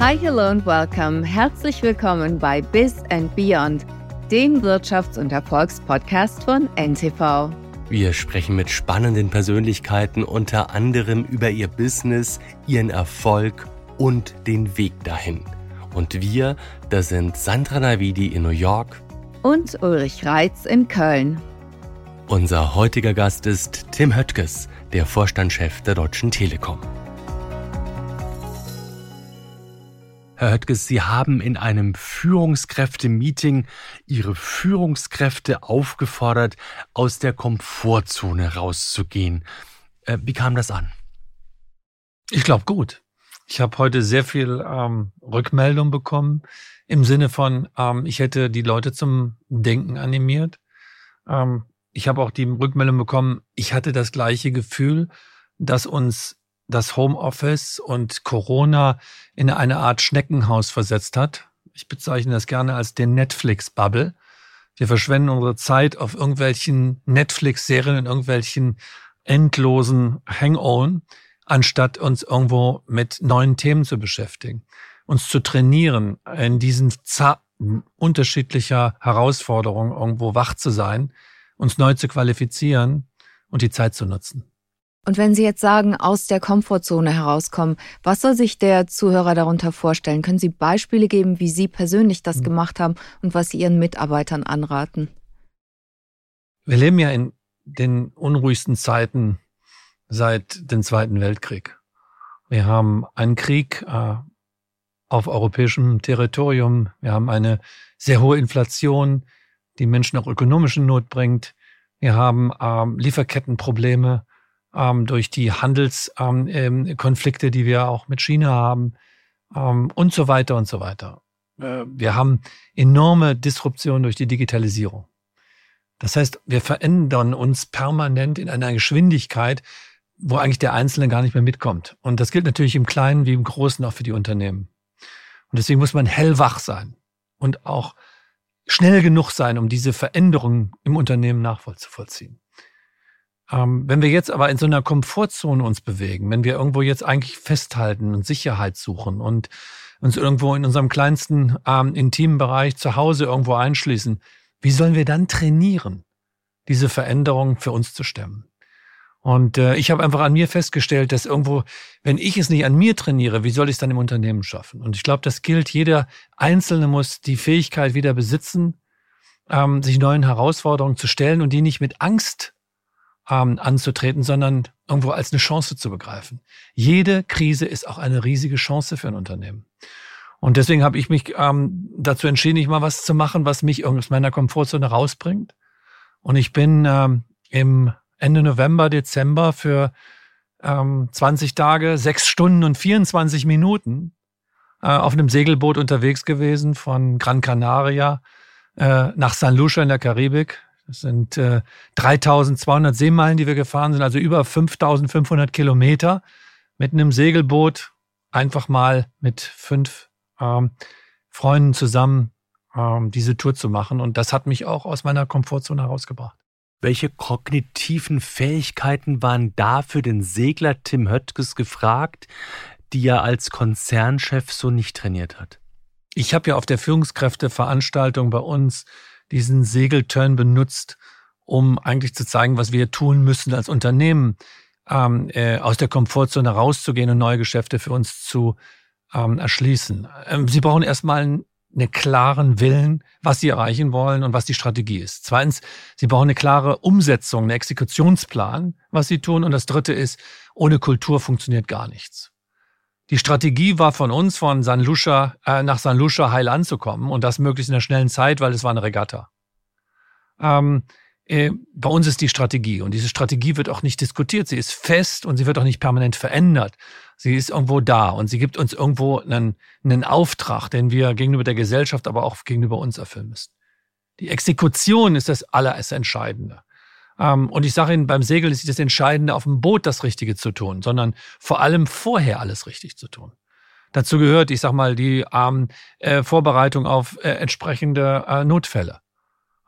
Hi, hello and welcome. Herzlich willkommen bei Biz and Beyond, dem Wirtschafts- und Erfolgspodcast von NTV. Wir sprechen mit spannenden Persönlichkeiten unter anderem über ihr Business, ihren Erfolg und den Weg dahin. Und wir, das sind Sandra Navidi in New York und Ulrich Reitz in Köln. Unser heutiger Gast ist Tim Höttges, der Vorstandschef der Deutschen Telekom. Herr Höttges, Sie haben in einem Führungskräfte-Meeting Ihre Führungskräfte aufgefordert, aus der Komfortzone rauszugehen. Äh, wie kam das an? Ich glaube gut. Ich habe heute sehr viel ähm, Rückmeldung bekommen im Sinne von, ähm, ich hätte die Leute zum Denken animiert. Ähm, ich habe auch die Rückmeldung bekommen, ich hatte das gleiche Gefühl, dass uns das Homeoffice und Corona in eine Art Schneckenhaus versetzt hat. Ich bezeichne das gerne als den Netflix-Bubble. Wir verschwenden unsere Zeit auf irgendwelchen Netflix-Serien und irgendwelchen endlosen Hang-On, anstatt uns irgendwo mit neuen Themen zu beschäftigen, uns zu trainieren, in diesen Zaten unterschiedlicher Herausforderungen irgendwo wach zu sein, uns neu zu qualifizieren und die Zeit zu nutzen. Und wenn Sie jetzt sagen, aus der Komfortzone herauskommen, was soll sich der Zuhörer darunter vorstellen? Können Sie Beispiele geben, wie Sie persönlich das mhm. gemacht haben und was Sie Ihren Mitarbeitern anraten? Wir leben ja in den unruhigsten Zeiten seit dem Zweiten Weltkrieg. Wir haben einen Krieg äh, auf europäischem Territorium. Wir haben eine sehr hohe Inflation, die Menschen auch ökonomischen Not bringt. Wir haben ähm, Lieferkettenprobleme ähm, durch die Handelskonflikte, ähm, ähm die wir auch mit China haben ähm, und so weiter und so weiter. Äh, wir haben enorme Disruption durch die Digitalisierung. Das heißt, wir verändern uns permanent in einer Geschwindigkeit, wo eigentlich der Einzelne gar nicht mehr mitkommt. Und das gilt natürlich im Kleinen wie im Großen auch für die Unternehmen. Und deswegen muss man hellwach sein und auch schnell genug sein, um diese Veränderungen im Unternehmen nachvollziehen. Ähm, wenn wir jetzt aber in so einer Komfortzone uns bewegen, wenn wir irgendwo jetzt eigentlich festhalten und Sicherheit suchen und uns irgendwo in unserem kleinsten ähm, intimen Bereich zu Hause irgendwo einschließen, wie sollen wir dann trainieren, diese Veränderung für uns zu stemmen? Und äh, ich habe einfach an mir festgestellt, dass irgendwo, wenn ich es nicht an mir trainiere, wie soll ich es dann im Unternehmen schaffen? Und ich glaube, das gilt, jeder Einzelne muss die Fähigkeit wieder besitzen, ähm, sich neuen Herausforderungen zu stellen und die nicht mit Angst ähm, anzutreten, sondern irgendwo als eine Chance zu begreifen. Jede Krise ist auch eine riesige Chance für ein Unternehmen. Und deswegen habe ich mich ähm, dazu entschieden, ich mal was zu machen, was mich aus meiner Komfortzone rausbringt. Und ich bin ähm, im Ende November, Dezember für ähm, 20 Tage, 6 Stunden und 24 Minuten äh, auf einem Segelboot unterwegs gewesen von Gran Canaria äh, nach San Lucia in der Karibik. Das sind äh, 3200 Seemeilen, die wir gefahren sind, also über 5500 Kilometer mit einem Segelboot einfach mal mit fünf ähm, Freunden zusammen ähm, diese Tour zu machen. Und das hat mich auch aus meiner Komfortzone herausgebracht. Welche kognitiven Fähigkeiten waren da für den Segler Tim Höttges gefragt, die er als Konzernchef so nicht trainiert hat? Ich habe ja auf der Führungskräfteveranstaltung bei uns diesen Segelturn benutzt, um eigentlich zu zeigen, was wir tun müssen als Unternehmen, ähm, äh, aus der Komfortzone rauszugehen und neue Geschäfte für uns zu ähm, erschließen. Ähm, Sie brauchen erstmal einen einen klaren Willen, was sie erreichen wollen und was die Strategie ist. Zweitens, sie brauchen eine klare Umsetzung, einen Exekutionsplan, was sie tun. Und das dritte ist, ohne Kultur funktioniert gar nichts. Die Strategie war von uns, von San Lucia, äh, nach San Lucia heil anzukommen und das möglichst in der schnellen Zeit, weil es war eine Regatta. Ähm, äh, bei uns ist die Strategie und diese Strategie wird auch nicht diskutiert. Sie ist fest und sie wird auch nicht permanent verändert. Sie ist irgendwo da und sie gibt uns irgendwo einen, einen Auftrag, den wir gegenüber der Gesellschaft, aber auch gegenüber uns erfüllen müssen. Die Exekution ist das Allerentscheidende. Ähm, und ich sage Ihnen, beim Segeln ist das Entscheidende, auf dem Boot das Richtige zu tun, sondern vor allem vorher alles richtig zu tun. Dazu gehört, ich sag mal, die ähm, äh, Vorbereitung auf äh, entsprechende äh, Notfälle.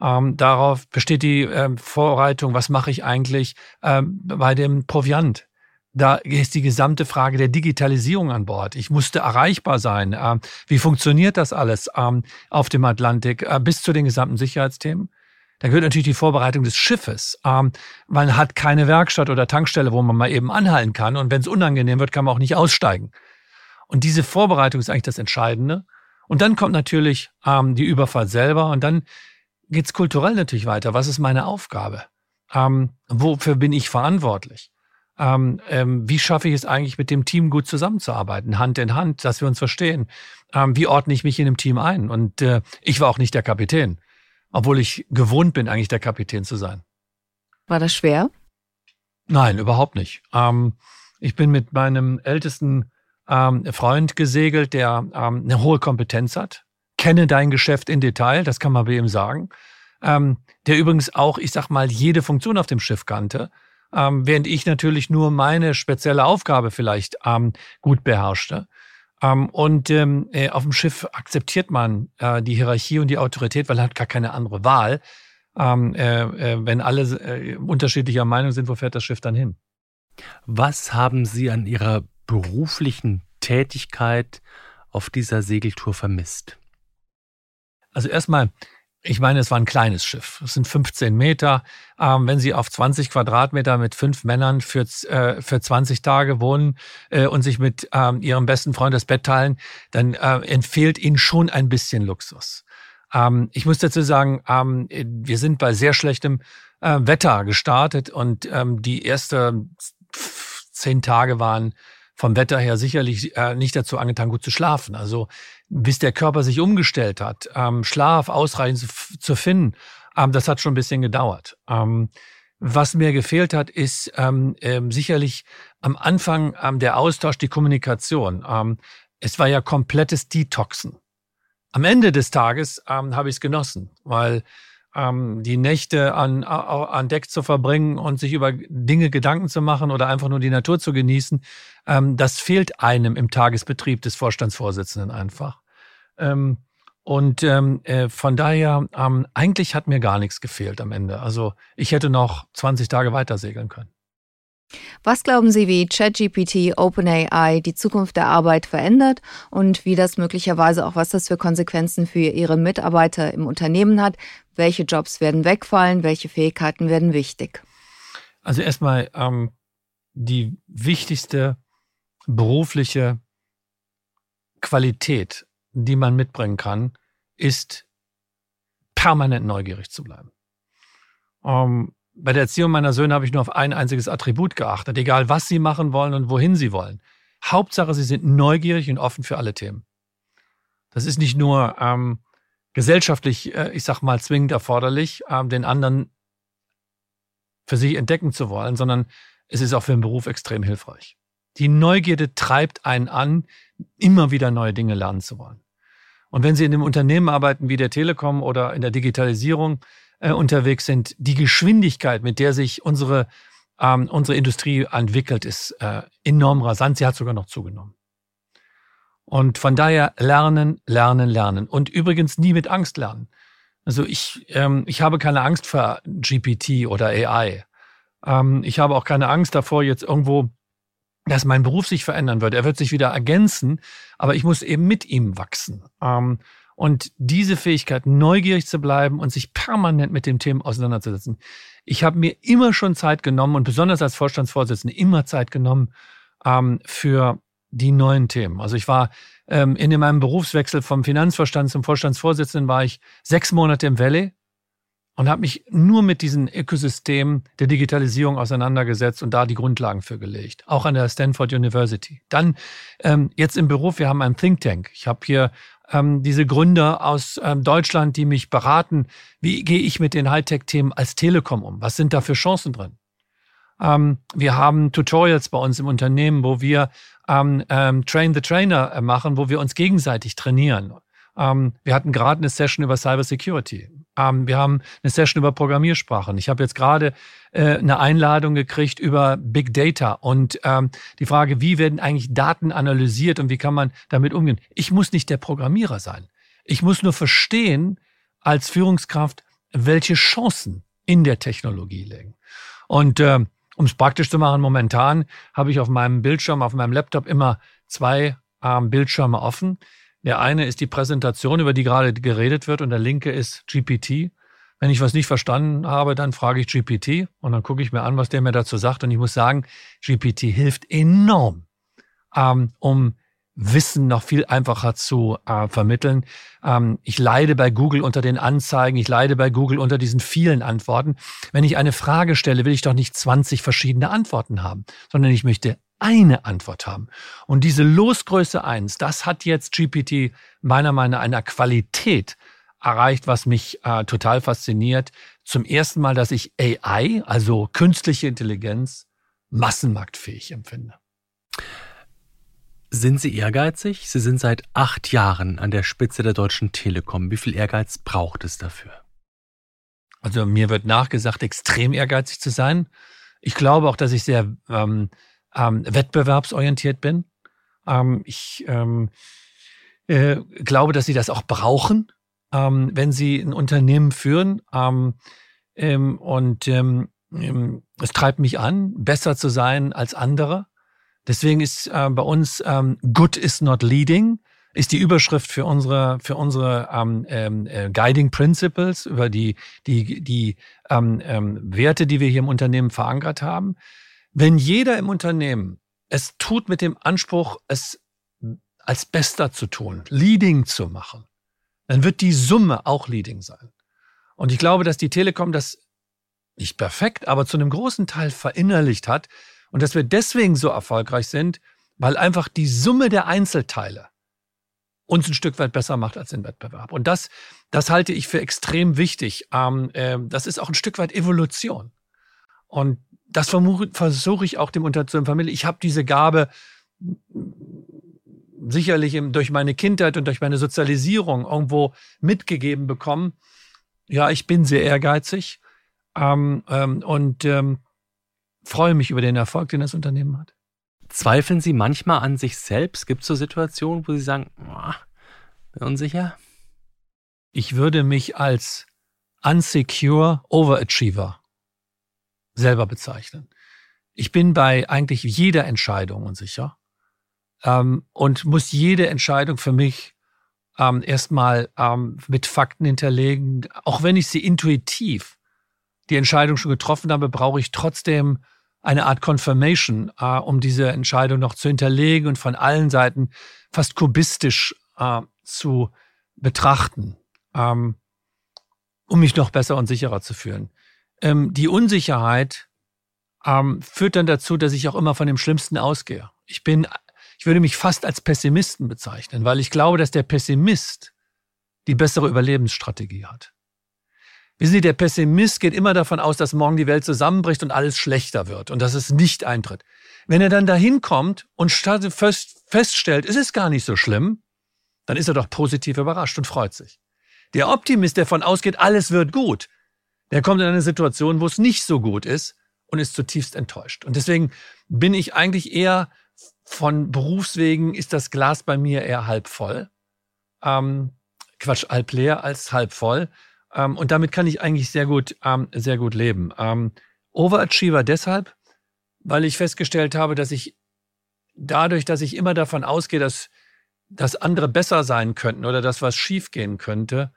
Ähm, darauf besteht die ähm, Vorbereitung, was mache ich eigentlich ähm, bei dem Proviant? da ist die gesamte Frage der Digitalisierung an Bord. Ich musste erreichbar sein. Ähm, wie funktioniert das alles ähm, auf dem Atlantik äh, bis zu den gesamten Sicherheitsthemen? Da gehört natürlich die Vorbereitung des Schiffes. Ähm, man hat keine Werkstatt oder Tankstelle, wo man mal eben anhalten kann. Und wenn es unangenehm wird, kann man auch nicht aussteigen. Und diese Vorbereitung ist eigentlich das Entscheidende. Und dann kommt natürlich ähm, die Überfahrt selber. Und dann geht's kulturell natürlich weiter. Was ist meine Aufgabe? Ähm, wofür bin ich verantwortlich? Ähm, ähm, wie schaffe ich es eigentlich, mit dem Team gut zusammenzuarbeiten, Hand in Hand, dass wir uns verstehen? Ähm, wie ordne ich mich in dem Team ein? Und äh, ich war auch nicht der Kapitän, obwohl ich gewohnt bin, eigentlich der Kapitän zu sein. War das schwer? Nein, überhaupt nicht. Ähm, ich bin mit meinem ältesten ähm, Freund gesegelt, der ähm, eine hohe Kompetenz hat, kenne dein Geschäft in Detail, das kann man bei ihm sagen, ähm, der übrigens auch, ich sag mal, jede Funktion auf dem Schiff kannte ähm, während ich natürlich nur meine spezielle Aufgabe vielleicht ähm, gut beherrschte. Ähm, und ähm, äh, auf dem Schiff akzeptiert man äh, die Hierarchie und die Autorität, weil er hat gar keine andere Wahl. Ähm, äh, äh, wenn alle äh, unterschiedlicher Meinung sind, wo fährt das Schiff dann hin? Was haben Sie an Ihrer beruflichen Tätigkeit auf dieser Segeltour vermisst? Also erstmal, ich meine, es war ein kleines Schiff. Es sind 15 Meter. Ähm, wenn Sie auf 20 Quadratmeter mit fünf Männern für, äh, für 20 Tage wohnen äh, und sich mit ähm, Ihrem besten Freund das Bett teilen, dann äh, entfehlt Ihnen schon ein bisschen Luxus. Ähm, ich muss dazu sagen, ähm, wir sind bei sehr schlechtem äh, Wetter gestartet und ähm, die ersten zehn Tage waren vom Wetter her sicherlich äh, nicht dazu angetan, gut zu schlafen. Also bis der Körper sich umgestellt hat, ähm, Schlaf ausreichend zu, zu finden, ähm, das hat schon ein bisschen gedauert. Ähm, was mir gefehlt hat, ist ähm, ähm, sicherlich am Anfang ähm, der Austausch, die Kommunikation. Ähm, es war ja komplettes Detoxen. Am Ende des Tages ähm, habe ich es genossen, weil ähm, die Nächte an, an Deck zu verbringen und sich über Dinge Gedanken zu machen oder einfach nur die Natur zu genießen, ähm, das fehlt einem im Tagesbetrieb des Vorstandsvorsitzenden einfach. Ähm, und ähm, äh, von daher, ähm, eigentlich hat mir gar nichts gefehlt am Ende. Also ich hätte noch 20 Tage weiter segeln können. Was glauben Sie, wie ChatGPT, OpenAI die Zukunft der Arbeit verändert und wie das möglicherweise auch, was das für Konsequenzen für Ihre Mitarbeiter im Unternehmen hat? Welche Jobs werden wegfallen? Welche Fähigkeiten werden wichtig? Also erstmal ähm, die wichtigste berufliche Qualität die man mitbringen kann, ist permanent neugierig zu bleiben. Ähm, bei der Erziehung meiner Söhne habe ich nur auf ein einziges Attribut geachtet, egal was sie machen wollen und wohin sie wollen. Hauptsache, sie sind neugierig und offen für alle Themen. Das ist nicht nur ähm, gesellschaftlich, äh, ich sag mal, zwingend erforderlich, ähm, den anderen für sich entdecken zu wollen, sondern es ist auch für den Beruf extrem hilfreich. Die Neugierde treibt einen an, immer wieder neue Dinge lernen zu wollen. Und wenn Sie in einem Unternehmen arbeiten wie der Telekom oder in der Digitalisierung äh, unterwegs sind, die Geschwindigkeit, mit der sich unsere, ähm, unsere Industrie entwickelt, ist äh, enorm rasant. Sie hat sogar noch zugenommen. Und von daher lernen, lernen, lernen. Und übrigens nie mit Angst lernen. Also ich, ähm, ich habe keine Angst vor GPT oder AI. Ähm, ich habe auch keine Angst davor, jetzt irgendwo dass mein Beruf sich verändern wird. Er wird sich wieder ergänzen, aber ich muss eben mit ihm wachsen. Ähm, und diese Fähigkeit, neugierig zu bleiben und sich permanent mit dem Thema auseinanderzusetzen. Ich habe mir immer schon Zeit genommen und besonders als Vorstandsvorsitzender immer Zeit genommen ähm, für die neuen Themen. Also ich war ähm, in meinem Berufswechsel vom Finanzvorstand zum Vorstandsvorsitzenden war ich sechs Monate im Valley und habe mich nur mit diesem Ökosystem der Digitalisierung auseinandergesetzt und da die Grundlagen für gelegt, auch an der Stanford University. Dann ähm, jetzt im Beruf, wir haben einen Think Tank. Ich habe hier ähm, diese Gründer aus ähm, Deutschland, die mich beraten, wie gehe ich mit den Hightech-Themen als Telekom um? Was sind da für Chancen drin? Ähm, wir haben Tutorials bei uns im Unternehmen, wo wir ähm, ähm, Train the Trainer äh, machen, wo wir uns gegenseitig trainieren. Ähm, wir hatten gerade eine Session über Cyber Security. Ähm, wir haben eine Session über Programmiersprachen. Ich habe jetzt gerade äh, eine Einladung gekriegt über Big Data und ähm, die Frage, wie werden eigentlich Daten analysiert und wie kann man damit umgehen. Ich muss nicht der Programmierer sein. Ich muss nur verstehen als Führungskraft, welche Chancen in der Technologie liegen. Und äh, um es praktisch zu machen, momentan habe ich auf meinem Bildschirm, auf meinem Laptop immer zwei ähm, Bildschirme offen. Der eine ist die Präsentation, über die gerade geredet wird, und der linke ist GPT. Wenn ich was nicht verstanden habe, dann frage ich GPT und dann gucke ich mir an, was der mir dazu sagt. Und ich muss sagen, GPT hilft enorm, ähm, um Wissen noch viel einfacher zu äh, vermitteln. Ähm, ich leide bei Google unter den Anzeigen, ich leide bei Google unter diesen vielen Antworten. Wenn ich eine Frage stelle, will ich doch nicht 20 verschiedene Antworten haben, sondern ich möchte eine Antwort haben. Und diese Losgröße eins, das hat jetzt GPT meiner Meinung nach einer Qualität erreicht, was mich äh, total fasziniert. Zum ersten Mal, dass ich AI, also künstliche Intelligenz, massenmarktfähig empfinde. Sind Sie ehrgeizig? Sie sind seit acht Jahren an der Spitze der Deutschen Telekom. Wie viel Ehrgeiz braucht es dafür? Also mir wird nachgesagt, extrem ehrgeizig zu sein. Ich glaube auch, dass ich sehr ähm, ähm, wettbewerbsorientiert bin. Ähm, ich ähm, äh, glaube, dass sie das auch brauchen, ähm, wenn sie ein Unternehmen führen. Ähm, ähm, und ähm, ähm, es treibt mich an, besser zu sein als andere. Deswegen ist äh, bei uns ähm, Good is not leading ist die Überschrift für unsere für unsere ähm, ähm, äh, Guiding Principles über die die die ähm, ähm, Werte, die wir hier im Unternehmen verankert haben. Wenn jeder im Unternehmen es tut mit dem Anspruch, es als Bester zu tun, Leading zu machen, dann wird die Summe auch Leading sein. Und ich glaube, dass die Telekom das nicht perfekt, aber zu einem großen Teil verinnerlicht hat und dass wir deswegen so erfolgreich sind, weil einfach die Summe der Einzelteile uns ein Stück weit besser macht als den Wettbewerb. Und das, das halte ich für extrem wichtig. Ähm, äh, das ist auch ein Stück weit Evolution. Und das versuche ich auch dem Unter zu vermitteln. Ich habe diese Gabe sicherlich durch meine Kindheit und durch meine Sozialisierung irgendwo mitgegeben bekommen. Ja, ich bin sehr ehrgeizig ähm, ähm, und freue mich über den Erfolg, den das Unternehmen hat. Zweifeln Sie manchmal an sich selbst? Gibt es so Situationen, wo Sie sagen, oh, bin unsicher? Ich würde mich als unsecure Overachiever selber bezeichnen. Ich bin bei eigentlich jeder Entscheidung unsicher ähm, und muss jede Entscheidung für mich ähm, erstmal ähm, mit Fakten hinterlegen. Auch wenn ich sie intuitiv die Entscheidung schon getroffen habe, brauche ich trotzdem eine Art Confirmation, äh, um diese Entscheidung noch zu hinterlegen und von allen Seiten fast kubistisch äh, zu betrachten, ähm, um mich noch besser und sicherer zu fühlen ähm, die Unsicherheit ähm, führt dann dazu, dass ich auch immer von dem Schlimmsten ausgehe. Ich bin, ich würde mich fast als Pessimisten bezeichnen, weil ich glaube, dass der Pessimist die bessere Überlebensstrategie hat. Wissen Sie, der Pessimist geht immer davon aus, dass morgen die Welt zusammenbricht und alles schlechter wird und dass es nicht eintritt. Wenn er dann dahin kommt und feststellt, es ist gar nicht so schlimm, dann ist er doch positiv überrascht und freut sich. Der Optimist, der davon ausgeht, alles wird gut, der kommt in eine Situation, wo es nicht so gut ist und ist zutiefst enttäuscht. Und deswegen bin ich eigentlich eher von Berufswegen ist das Glas bei mir eher halb voll. Ähm, Quatsch, halb leer als halb voll. Ähm, und damit kann ich eigentlich sehr gut, ähm, sehr gut leben. Ähm, Overachiever deshalb, weil ich festgestellt habe, dass ich dadurch, dass ich immer davon ausgehe, dass, dass andere besser sein könnten oder dass was schiefgehen könnte,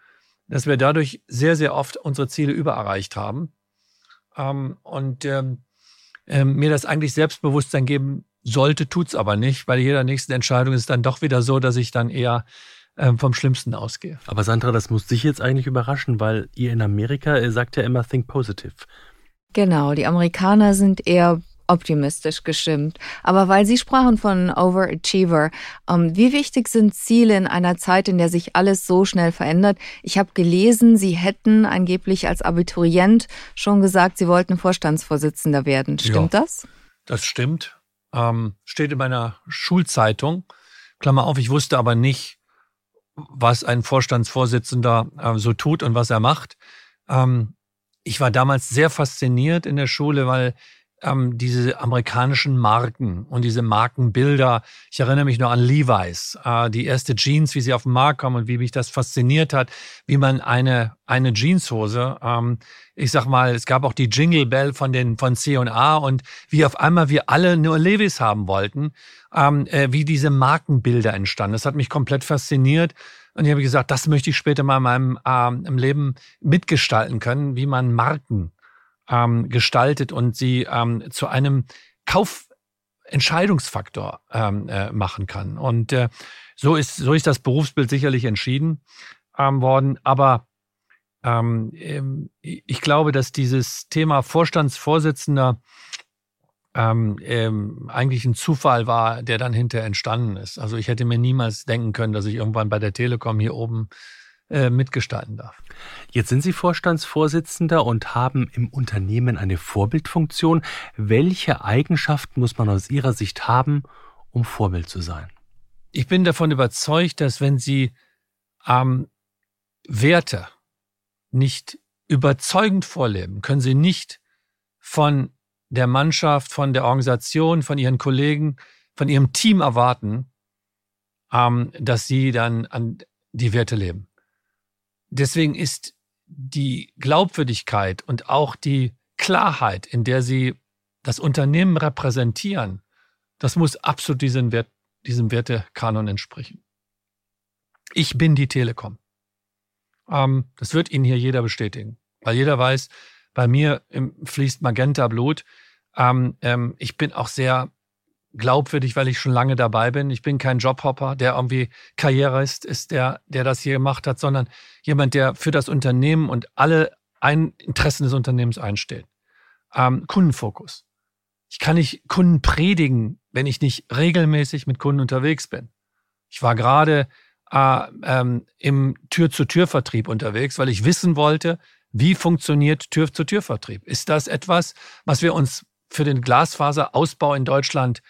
dass wir dadurch sehr, sehr oft unsere Ziele übererreicht haben. Ähm, und ähm, äh, mir das eigentlich Selbstbewusstsein geben sollte, tut's aber nicht. Bei jeder nächsten Entscheidung ist dann doch wieder so, dass ich dann eher ähm, vom Schlimmsten ausgehe. Aber Sandra, das muss dich jetzt eigentlich überraschen, weil ihr in Amerika ihr sagt ja immer Think Positive. Genau, die Amerikaner sind eher optimistisch gestimmt. Aber weil Sie sprachen von Overachiever, ähm, wie wichtig sind Ziele in einer Zeit, in der sich alles so schnell verändert? Ich habe gelesen, Sie hätten angeblich als Abiturient schon gesagt, Sie wollten Vorstandsvorsitzender werden. Stimmt ja, das? Das stimmt. Ähm, steht in meiner Schulzeitung. Klammer auf, ich wusste aber nicht, was ein Vorstandsvorsitzender äh, so tut und was er macht. Ähm, ich war damals sehr fasziniert in der Schule, weil ähm, diese amerikanischen Marken und diese Markenbilder. Ich erinnere mich noch an Levi's, äh, die erste Jeans, wie sie auf den Markt kommen und wie mich das fasziniert hat, wie man eine, eine Jeanshose, ähm, ich sag mal, es gab auch die Jingle Bell von den von C&A und wie auf einmal wir alle nur Levi's haben wollten, ähm, äh, wie diese Markenbilder entstanden. Das hat mich komplett fasziniert. Und ich habe gesagt, das möchte ich später mal in meinem ähm, im Leben mitgestalten können, wie man Marken ähm, gestaltet und sie ähm, zu einem Kaufentscheidungsfaktor ähm, äh, machen kann. Und äh, so ist so ist das Berufsbild sicherlich entschieden ähm, worden. Aber ähm, ähm ich glaube, dass dieses Thema Vorstandsvorsitzender ähm, ähm, eigentlich ein Zufall war, der dann hinterher entstanden ist. Also ich hätte mir niemals denken können, dass ich irgendwann bei der Telekom hier oben äh, mitgestalten darf. Jetzt sind Sie Vorstandsvorsitzender und haben im Unternehmen eine Vorbildfunktion. Welche Eigenschaften muss man aus Ihrer Sicht haben, um Vorbild zu sein? Ich bin davon überzeugt, dass wenn Sie ähm, Werte nicht überzeugend vorleben, können Sie nicht von der Mannschaft, von der Organisation, von ihren Kollegen, von ihrem Team erwarten, ähm, dass sie dann an die Werte leben. Deswegen ist die Glaubwürdigkeit und auch die Klarheit, in der sie das Unternehmen repräsentieren, das muss absolut diesem, Wert, diesem Wertekanon entsprechen. Ich bin die Telekom. Ähm, das wird Ihnen hier jeder bestätigen, weil jeder weiß, bei mir fließt Magenta Blut. Ähm, ähm, ich bin auch sehr glaubwürdig, weil ich schon lange dabei bin. Ich bin kein Jobhopper, der irgendwie Karrierist ist, der, der das hier gemacht hat, sondern jemand, der für das Unternehmen und alle ein Interessen des Unternehmens einsteht. Ähm, Kundenfokus. Ich kann nicht Kunden predigen, wenn ich nicht regelmäßig mit Kunden unterwegs bin. Ich war gerade äh, ähm, im Tür-zu-Tür-Vertrieb unterwegs, weil ich wissen wollte, wie funktioniert Tür-zu-Tür-Vertrieb? Ist das etwas, was wir uns für den Glasfaserausbau in Deutschland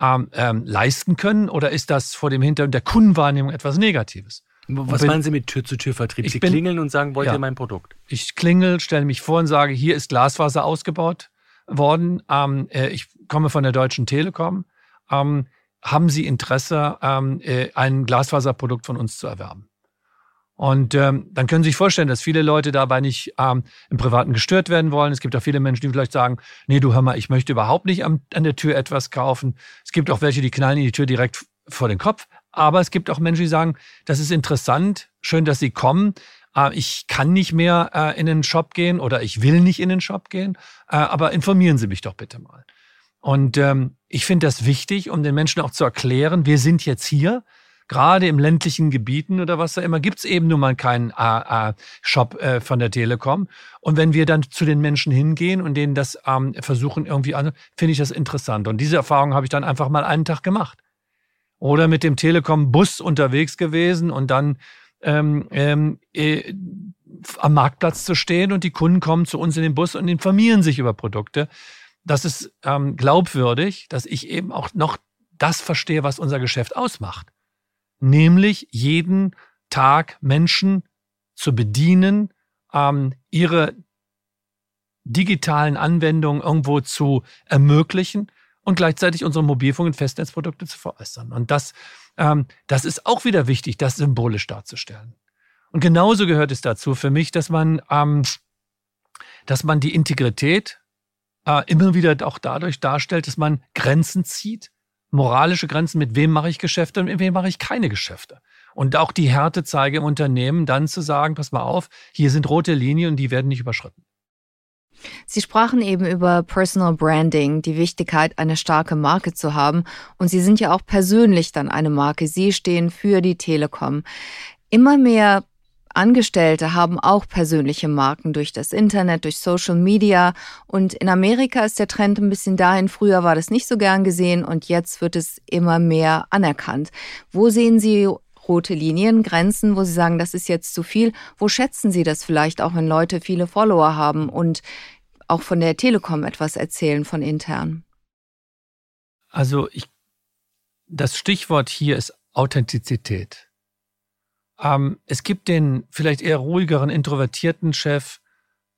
ähm, ähm, leisten können? Oder ist das vor dem Hintergrund der Kundenwahrnehmung etwas Negatives? Was bin, meinen Sie mit Tür-zu-Tür-Vertrieb? Sie bin, klingeln und sagen, wollt ja, ihr mein Produkt? Ich klingel, stelle mich vor und sage, hier ist Glasfaser ausgebaut worden. Ähm, äh, ich komme von der Deutschen Telekom. Ähm, haben Sie Interesse, ähm, äh, ein Glasfaserprodukt von uns zu erwerben? Und ähm, dann können Sie sich vorstellen, dass viele Leute dabei nicht ähm, im Privaten gestört werden wollen. Es gibt auch viele Menschen, die vielleicht sagen, nee, du hör mal, ich möchte überhaupt nicht am, an der Tür etwas kaufen. Es gibt auch welche, die knallen in die Tür direkt vor den Kopf. Aber es gibt auch Menschen, die sagen, das ist interessant, schön, dass Sie kommen. Äh, ich kann nicht mehr äh, in den Shop gehen oder ich will nicht in den Shop gehen, äh, aber informieren Sie mich doch bitte mal. Und ähm, ich finde das wichtig, um den Menschen auch zu erklären, wir sind jetzt hier gerade im ländlichen Gebieten oder was da immer, gibt's eben nun mal keinen äh, äh, Shop äh, von der Telekom. Und wenn wir dann zu den Menschen hingehen und denen das ähm, versuchen irgendwie an, finde ich das interessant. Und diese Erfahrung habe ich dann einfach mal einen Tag gemacht. Oder mit dem Telekom-Bus unterwegs gewesen und dann ähm, ähm, äh, am Marktplatz zu stehen und die Kunden kommen zu uns in den Bus und informieren sich über Produkte. Das ist ähm, glaubwürdig, dass ich eben auch noch das verstehe, was unser Geschäft ausmacht nämlich jeden Tag Menschen zu bedienen, ähm, ihre digitalen Anwendungen irgendwo zu ermöglichen und gleichzeitig unsere Mobilfunk- und Festnetzprodukte zu veräußern. Und das, ähm, das ist auch wieder wichtig, das symbolisch darzustellen. Und genauso gehört es dazu für mich, dass man, ähm, dass man die Integrität äh, immer wieder auch dadurch darstellt, dass man Grenzen zieht, moralische Grenzen, mit wem mache ich Geschäfte und mit wem mache ich keine Geschäfte. Und auch die Härte zeige im Unternehmen, dann zu sagen, pass mal auf, hier sind rote Linien und die werden nicht überschritten. Sie sprachen eben über Personal Branding, die Wichtigkeit, eine starke Marke zu haben. Und Sie sind ja auch persönlich dann eine Marke. Sie stehen für die Telekom. Immer mehr Angestellte haben auch persönliche Marken durch das Internet, durch Social Media. Und in Amerika ist der Trend ein bisschen dahin. Früher war das nicht so gern gesehen und jetzt wird es immer mehr anerkannt. Wo sehen Sie rote Linien, Grenzen, wo Sie sagen, das ist jetzt zu viel? Wo schätzen Sie das vielleicht auch, wenn Leute viele Follower haben und auch von der Telekom etwas erzählen von intern? Also ich, das Stichwort hier ist Authentizität. Ähm, es gibt den vielleicht eher ruhigeren, introvertierten Chef,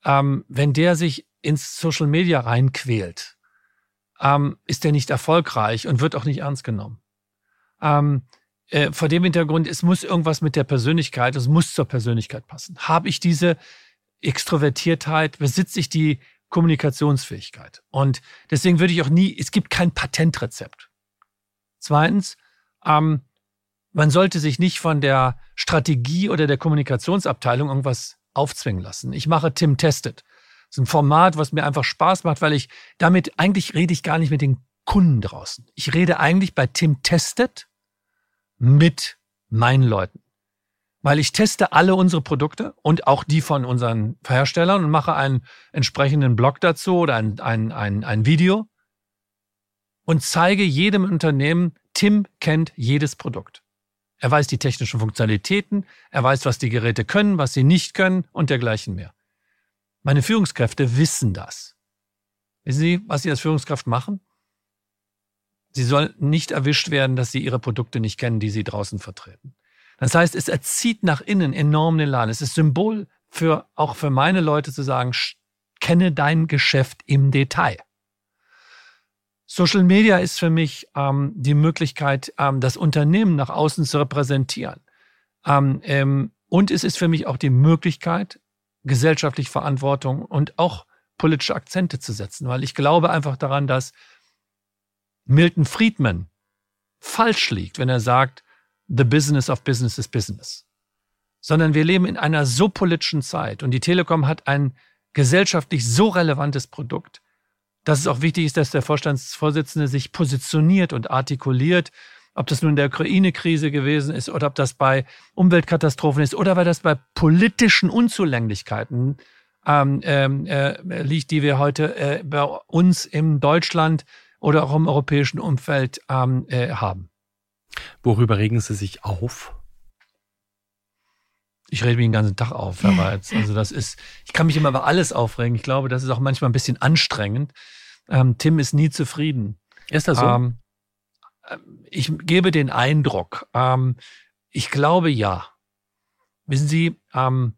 ähm, wenn der sich ins Social Media reinquält ähm, ist der nicht erfolgreich und wird auch nicht ernst genommen. Ähm, äh, vor dem Hintergrund, es muss irgendwas mit der Persönlichkeit, es muss zur Persönlichkeit passen. Habe ich diese Extrovertiertheit, besitze ich die Kommunikationsfähigkeit? Und deswegen würde ich auch nie, es gibt kein Patentrezept. Zweitens, ähm, man sollte sich nicht von der Strategie oder der Kommunikationsabteilung irgendwas aufzwingen lassen. Ich mache Tim Tested. Das ist ein Format, was mir einfach Spaß macht, weil ich damit eigentlich rede ich gar nicht mit den Kunden draußen. Ich rede eigentlich bei Tim Tested mit meinen Leuten. Weil ich teste alle unsere Produkte und auch die von unseren Herstellern und mache einen entsprechenden Blog dazu oder ein, ein, ein, ein Video und zeige jedem Unternehmen, Tim kennt jedes Produkt. Er weiß die technischen Funktionalitäten, er weiß, was die Geräte können, was sie nicht können und dergleichen mehr. Meine Führungskräfte wissen das. Wissen Sie, was Sie als Führungskraft machen? Sie sollen nicht erwischt werden, dass Sie Ihre Produkte nicht kennen, die Sie draußen vertreten. Das heißt, es erzieht nach innen enorm den Laden. Es ist Symbol für, auch für meine Leute zu sagen, kenne dein Geschäft im Detail. Social Media ist für mich ähm, die Möglichkeit, ähm, das Unternehmen nach außen zu repräsentieren. Ähm, ähm, und es ist für mich auch die Möglichkeit, gesellschaftlich Verantwortung und auch politische Akzente zu setzen, weil ich glaube einfach daran, dass Milton Friedman falsch liegt, wenn er sagt, the business of business is business. Sondern wir leben in einer so politischen Zeit und die Telekom hat ein gesellschaftlich so relevantes Produkt, dass es auch wichtig ist, dass der Vorstandsvorsitzende sich positioniert und artikuliert, ob das nun in der Ukraine-Krise gewesen ist oder ob das bei Umweltkatastrophen ist oder weil das bei politischen Unzulänglichkeiten ähm, ähm äh, liegt, die wir heute äh, bei uns in Deutschland oder auch im europäischen Umfeld ähm, äh, haben. Worüber regen Sie sich auf? Ich rede mich den ganzen Tag auf, aber jetzt, also das ist, ich kann mich immer über alles aufregen. Ich glaube, das ist auch manchmal ein bisschen anstrengend. Ähm, Tim ist nie zufrieden. Ist das so? Ähm, ich gebe den Eindruck, ähm, ich glaube ja. Wissen Sie, ähm,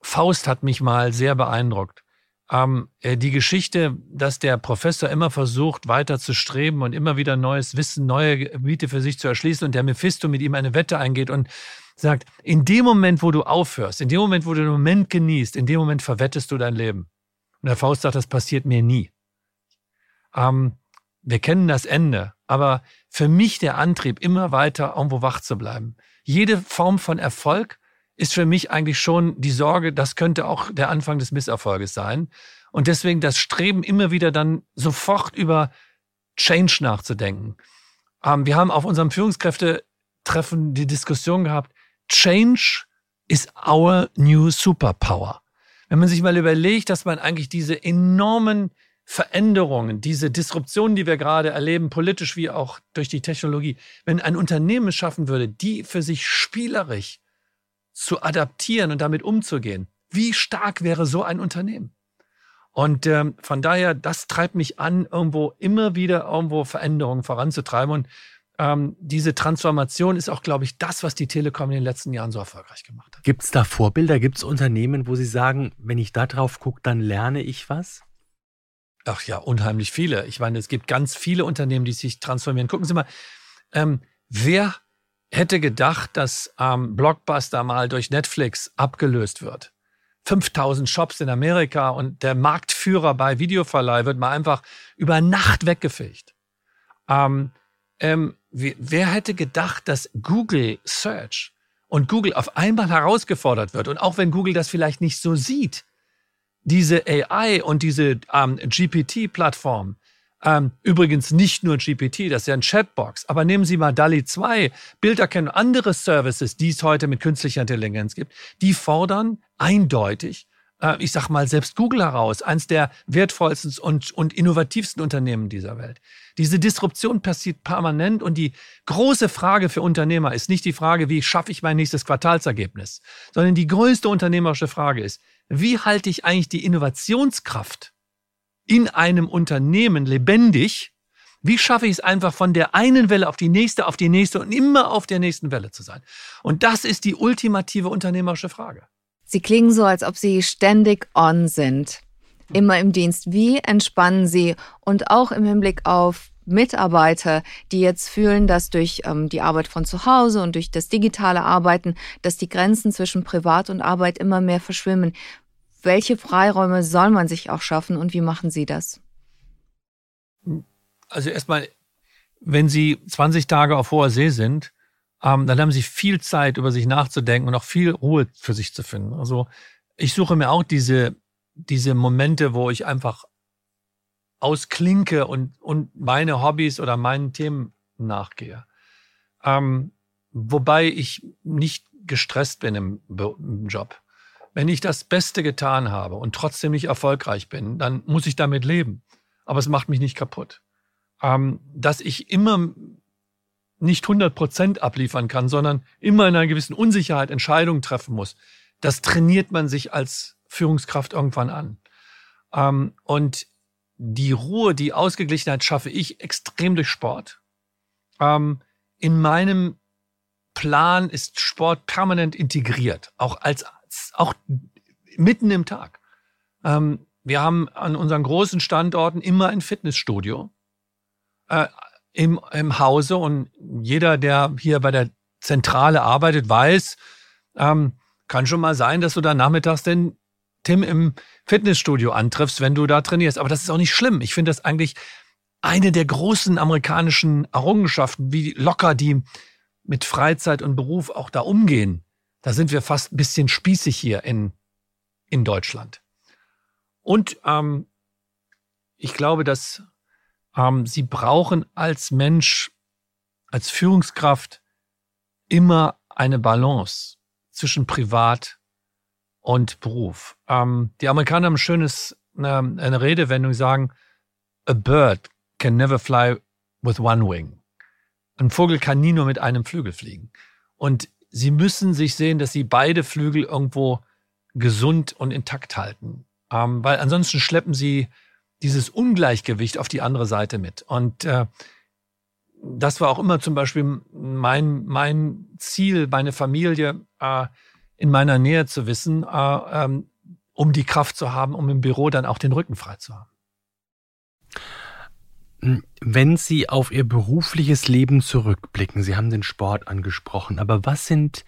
Faust hat mich mal sehr beeindruckt. Ähm, äh, die Geschichte, dass der Professor immer versucht, weiter zu streben und immer wieder neues Wissen, neue Gebiete für sich zu erschließen und der Mephisto mit ihm eine Wette eingeht und sagt, in dem Moment, wo du aufhörst, in dem Moment, wo du den Moment genießt, in dem Moment verwettest du dein Leben. Und der Faust sagt, das passiert mir nie. Ähm, wir kennen das Ende, aber für mich der Antrieb, immer weiter irgendwo wach zu bleiben. Jede Form von Erfolg ist für mich eigentlich schon die Sorge, das könnte auch der Anfang des Misserfolges sein. Und deswegen das Streben immer wieder dann sofort über Change nachzudenken. Ähm, wir haben auf unserem Führungskräftetreffen die Diskussion gehabt, Change is our new superpower. Wenn man sich mal überlegt, dass man eigentlich diese enormen Veränderungen, diese Disruptionen, die wir gerade erleben, politisch wie auch durch die Technologie, wenn ein Unternehmen es schaffen würde, die für sich spielerisch zu adaptieren und damit umzugehen, wie stark wäre so ein Unternehmen? Und ähm, von daher, das treibt mich an, irgendwo immer wieder irgendwo Veränderungen voranzutreiben. Und ähm, diese Transformation ist auch, glaube ich, das, was die Telekom in den letzten Jahren so erfolgreich gemacht hat. Gibt es da Vorbilder? Gibt es Unternehmen, wo Sie sagen, wenn ich da drauf gucke, dann lerne ich was? Ach ja, unheimlich viele. Ich meine, es gibt ganz viele Unternehmen, die sich transformieren. Gucken Sie mal, ähm, wer hätte gedacht, dass ähm, Blockbuster mal durch Netflix abgelöst wird? 5000 Shops in Amerika und der Marktführer bei Videoverleih wird mal einfach über Nacht weggefegt. Ähm, ähm, wer hätte gedacht, dass Google Search und Google auf einmal herausgefordert wird? Und auch wenn Google das vielleicht nicht so sieht, diese AI und diese ähm, GPT-Plattform, ähm, übrigens nicht nur GPT, das ist ja ein Chatbox, aber nehmen Sie mal DALI 2, Bilderkennung, andere Services, die es heute mit künstlicher Intelligenz gibt, die fordern eindeutig, ich sag mal, selbst Google heraus, eines der wertvollsten und, und innovativsten Unternehmen dieser Welt. Diese Disruption passiert permanent und die große Frage für Unternehmer ist nicht die Frage, wie schaffe ich mein nächstes Quartalsergebnis, sondern die größte unternehmerische Frage ist, wie halte ich eigentlich die Innovationskraft in einem Unternehmen lebendig? Wie schaffe ich es einfach von der einen Welle auf die nächste, auf die nächste und immer auf der nächsten Welle zu sein? Und das ist die ultimative unternehmerische Frage. Sie klingen so, als ob Sie ständig on sind. immer im Dienst. Wie entspannen Sie und auch im Hinblick auf Mitarbeiter, die jetzt fühlen, dass durch ähm, die Arbeit von zu Hause und durch das digitale Arbeiten, dass die Grenzen zwischen Privat und Arbeit immer mehr verschwimmen. Welche Freiräume soll man sich auch schaffen und wie machen Sie das? Also erstmal, wenn Sie 20 Tage auf hoher See sind, ähm, dann haben Sie viel Zeit, über sich nachzudenken und auch viel Ruhe für sich zu finden. Also ich suche mir auch diese, diese Momente, wo ich einfach ausklinke und, und meine Hobbys oder meinen Themen nachgehe. Ähm, wobei ich nicht gestresst bin im, im Job. Wenn ich das Beste getan habe und trotzdem nicht erfolgreich bin, dann muss ich damit leben. Aber es macht mich nicht kaputt. Ähm, dass ich immer nicht 100 Prozent abliefern kann, sondern immer in einer gewissen Unsicherheit Entscheidungen treffen muss, das trainiert man sich als Führungskraft irgendwann an. Ähm, und die Ruhe, die Ausgeglichenheit schaffe ich extrem durch Sport. Ähm, in meinem Plan ist Sport permanent integriert, auch als auch mitten im Tag. Ähm, wir haben an unseren großen Standorten immer ein Fitnessstudio äh, im, im Hause und jeder, der hier bei der Zentrale arbeitet, weiß, ähm, kann schon mal sein, dass du da nachmittags den Tim im Fitnessstudio antriffst, wenn du da trainierst. Aber das ist auch nicht schlimm. Ich finde das eigentlich eine der großen amerikanischen Errungenschaften, wie locker die mit Freizeit und Beruf auch da umgehen. Da sind wir fast ein bisschen spießig hier in, in Deutschland. Und ähm, ich glaube, dass ähm, sie brauchen als Mensch, als Führungskraft immer eine Balance zwischen Privat und Beruf. Ähm, die Amerikaner haben ein schönes, eine, eine Redewendung, sagen, a bird can never fly with one wing. Ein Vogel kann nie nur mit einem Flügel fliegen. Und sie müssen sich sehen, dass sie beide Flügel irgendwo gesund und intakt halten. Ähm, weil ansonsten schleppen sie dieses Ungleichgewicht auf die andere Seite mit. Und äh, das war auch immer zum Beispiel mein, mein Ziel, meine Familie, äh, in meiner Nähe zu wissen, äh, ähm, um die Kraft zu haben, um im Büro dann auch den Rücken frei zu haben. Wenn Sie auf Ihr berufliches Leben zurückblicken, Sie haben den Sport angesprochen, aber was sind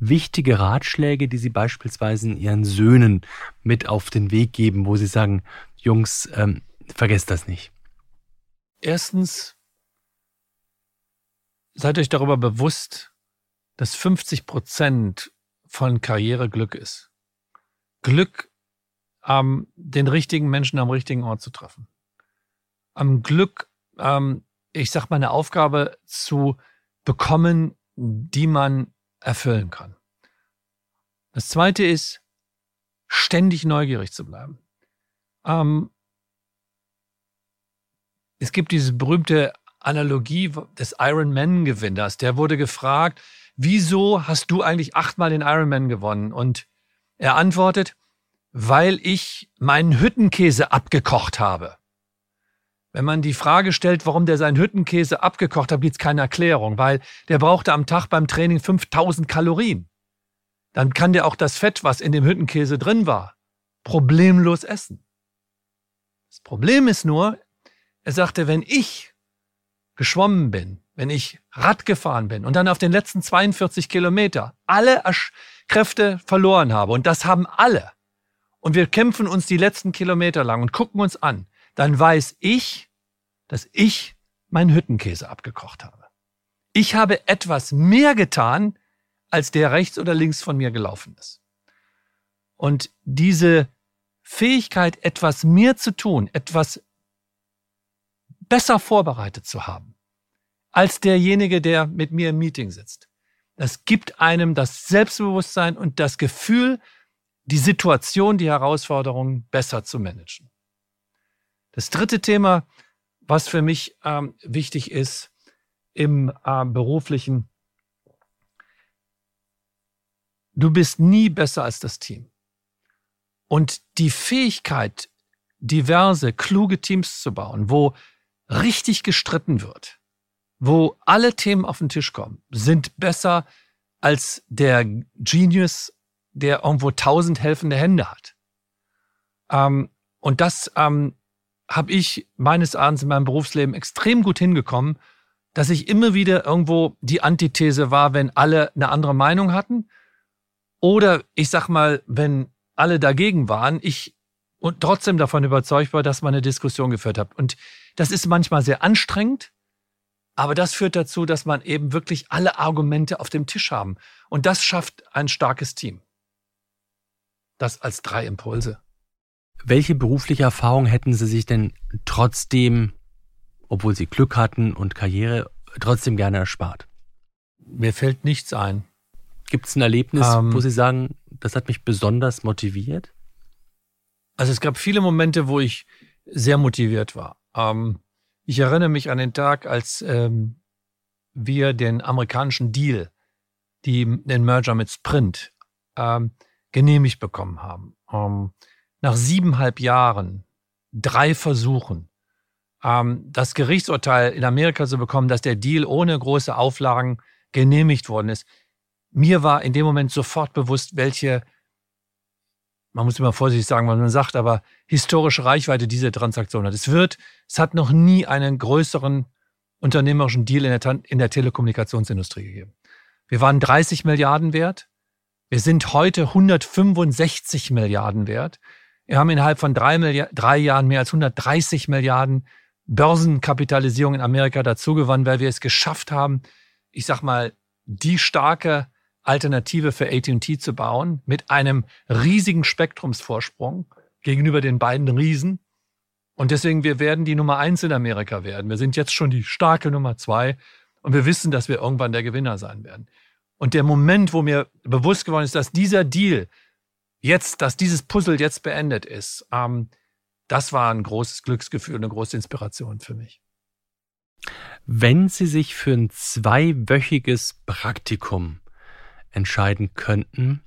wichtige Ratschläge, die Sie beispielsweise Ihren Söhnen mit auf den Weg geben, wo Sie sagen, Jungs, ähm, vergesst das nicht? Erstens, seid euch darüber bewusst, dass 50 Prozent von Karriereglück ist. Glück, ähm, den richtigen Menschen am richtigen Ort zu treffen. Am Glück, ähm, ich sag mal, eine Aufgabe zu bekommen, die man erfüllen kann. Das zweite ist, ständig neugierig zu bleiben. Ähm, es gibt diese berühmte Analogie des Ironman-Gewinners. Der wurde gefragt, wieso hast du eigentlich achtmal den Ironman gewonnen? Und er antwortet, weil ich meinen Hüttenkäse abgekocht habe. Wenn man die Frage stellt, warum der seinen Hüttenkäse abgekocht hat, gibt es keine Erklärung, weil der brauchte am Tag beim Training 5000 Kalorien. Dann kann der auch das Fett, was in dem Hüttenkäse drin war, problemlos essen. Das Problem ist nur, er sagte, wenn ich geschwommen bin, wenn ich Rad gefahren bin und dann auf den letzten 42 Kilometer alle Kräfte verloren habe, und das haben alle, und wir kämpfen uns die letzten Kilometer lang und gucken uns an, dann weiß ich, dass ich meinen Hüttenkäse abgekocht habe. Ich habe etwas mehr getan, als der rechts oder links von mir gelaufen ist. Und diese Fähigkeit, etwas mehr zu tun, etwas besser vorbereitet zu haben, als derjenige, der mit mir im Meeting sitzt. Das gibt einem das Selbstbewusstsein und das Gefühl, die Situation, die Herausforderungen besser zu managen. Das dritte Thema, was für mich ähm, wichtig ist im äh, beruflichen, du bist nie besser als das Team. Und die Fähigkeit, diverse, kluge Teams zu bauen, wo richtig gestritten wird, wo alle Themen auf den Tisch kommen, sind besser als der Genius, der irgendwo tausend helfende Hände hat. Ähm, und das ähm, habe ich meines Erachtens in meinem Berufsleben extrem gut hingekommen, dass ich immer wieder irgendwo die Antithese war, wenn alle eine andere Meinung hatten. Oder ich sag mal, wenn alle dagegen waren, ich und trotzdem davon überzeugt war, dass man eine Diskussion geführt hat. Und das ist manchmal sehr anstrengend, aber das führt dazu, dass man eben wirklich alle Argumente auf dem Tisch haben. Und das schafft ein starkes Team. Das als drei Impulse. Welche berufliche Erfahrung hätten Sie sich denn trotzdem, obwohl Sie Glück hatten und Karriere, trotzdem gerne erspart? Mir fällt nichts ein. Gibt es ein Erlebnis, ähm, wo Sie sagen, das hat mich besonders motiviert? Also es gab viele Momente, wo ich sehr motiviert war. Ähm, ich erinnere mich an den Tag, als ähm, wir den amerikanischen Deal, die, den Merger mit Sprint, ähm, genehmigt bekommen haben. Ähm, nach siebeneinhalb Jahren, drei Versuchen, ähm, das Gerichtsurteil in Amerika zu bekommen, dass der Deal ohne große Auflagen genehmigt worden ist. Mir war in dem Moment sofort bewusst, welche, man muss immer vorsichtig sagen, was man sagt, aber historische Reichweite diese Transaktion hat. Es wird, es hat noch nie einen größeren unternehmerischen Deal in der, in der Telekommunikationsindustrie gegeben. Wir waren 30 Milliarden wert. Wir sind heute 165 Milliarden wert. Wir haben innerhalb von drei, drei Jahren mehr als 130 Milliarden Börsenkapitalisierung in Amerika dazugewonnen, weil wir es geschafft haben, ich sag mal, die starke Alternative für AT&T zu bauen mit einem riesigen Spektrumsvorsprung gegenüber den beiden Riesen. Und deswegen, wir werden die Nummer eins in Amerika werden. Wir sind jetzt schon die starke Nummer zwei und wir wissen, dass wir irgendwann der Gewinner sein werden. Und der Moment, wo mir bewusst geworden ist, dass dieser Deal jetzt, dass dieses Puzzle jetzt beendet ist, ähm, das war ein großes Glücksgefühl, eine große Inspiration für mich. Wenn Sie sich für ein zweiwöchiges Praktikum entscheiden könnten,